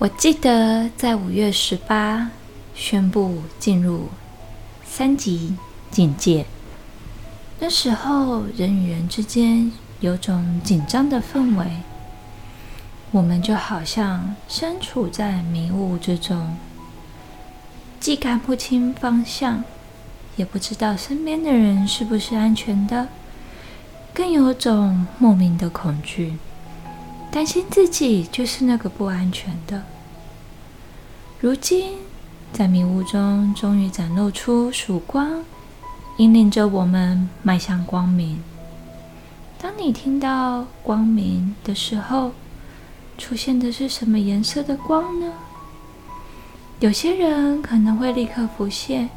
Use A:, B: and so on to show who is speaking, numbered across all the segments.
A: 我记得在五月十八宣布进入三级警戒，那时候人与人之间有种紧张的氛围，我们就好像身处在迷雾之中，既看不清方向，也不知道身边的人是不是安全的，更有种莫名的恐惧。担心自己就是那个不安全的。如今，在迷雾中，终于展露出曙光，引领着我们迈向光明。当你听到“光明”的时候，出现的是什么颜色的光呢？有些人可能会立刻浮现，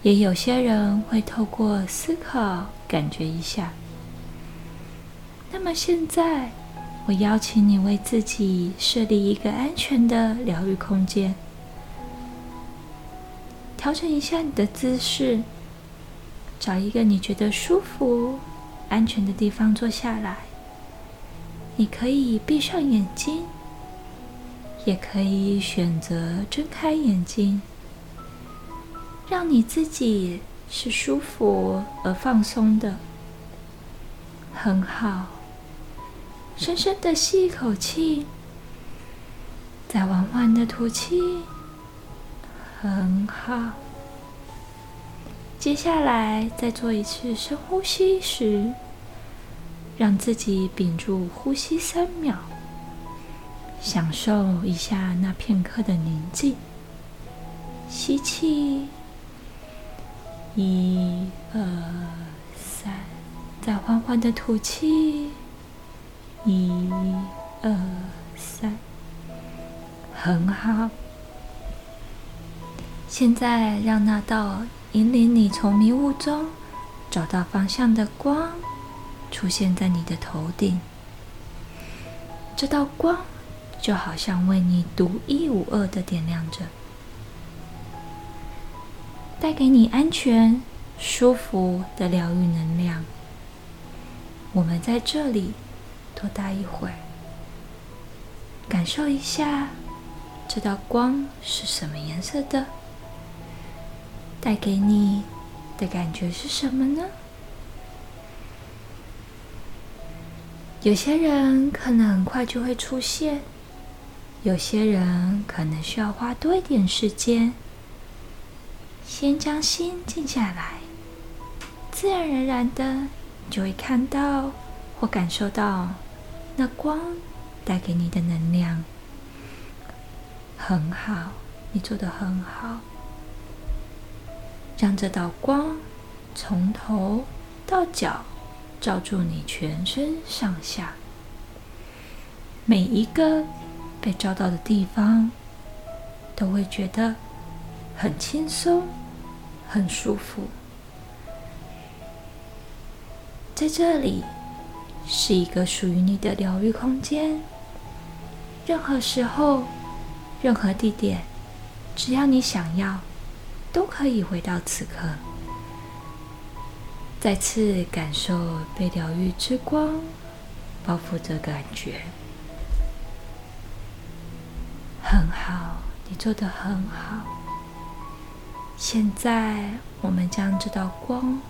A: 也有些人会透过思考感觉一下。那么现在。我邀请你为自己设立一个安全的疗愈空间，调整一下你的姿势，找一个你觉得舒服、安全的地方坐下来。你可以闭上眼睛，也可以选择睁开眼睛，让你自己是舒服而放松的，很好。深深的吸一口气，再缓缓的吐气，很好。接下来再做一次深呼吸时，让自己屏住呼吸三秒，享受一下那片刻的宁静。吸气，一、二、三，再缓缓的吐气。一、二、三，很好。现在让那道引领你从迷雾中找到方向的光出现在你的头顶。这道光就好像为你独一无二的点亮着，带给你安全、舒服的疗愈能量。我们在这里。多待一会儿，感受一下这道光是什么颜色的，带给你的感觉是什么呢？有些人可能很快就会出现，有些人可能需要花多一点时间。先将心静下来，自然而然的你就会看到或感受到。那光带给你的能量很好，你做的很好。让这道光从头到脚照住你全身上下，每一个被照到的地方都会觉得很轻松、很舒服。在这里。是一个属于你的疗愈空间。任何时候、任何地点，只要你想要，都可以回到此刻，再次感受被疗愈之光包覆的感觉。很好，你做的很好。现在，我们将这道光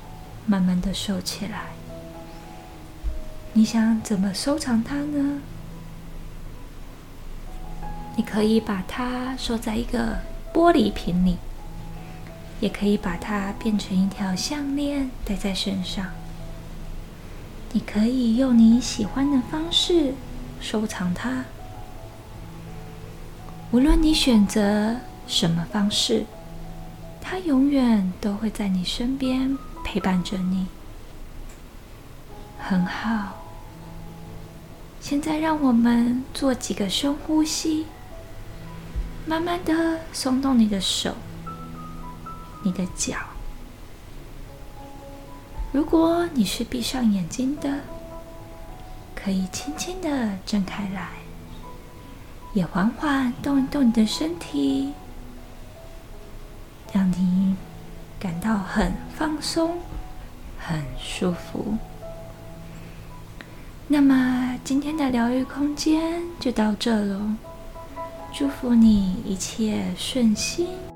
A: 慢慢的收起来。你想怎么收藏它呢？你可以把它收在一个玻璃瓶里，也可以把它变成一条项链戴在身上。你可以用你喜欢的方式收藏它。无论你选择什么方式，它永远都会在你身边陪伴着你。很好。现在，让我们做几个深呼吸，慢慢的松动你的手、你的脚。如果你是闭上眼睛的，可以轻轻的睁开来，也缓缓动一动你的身体，让你感到很放松、很舒服。那么今天的疗愈空间就到这喽。祝福你一切顺心。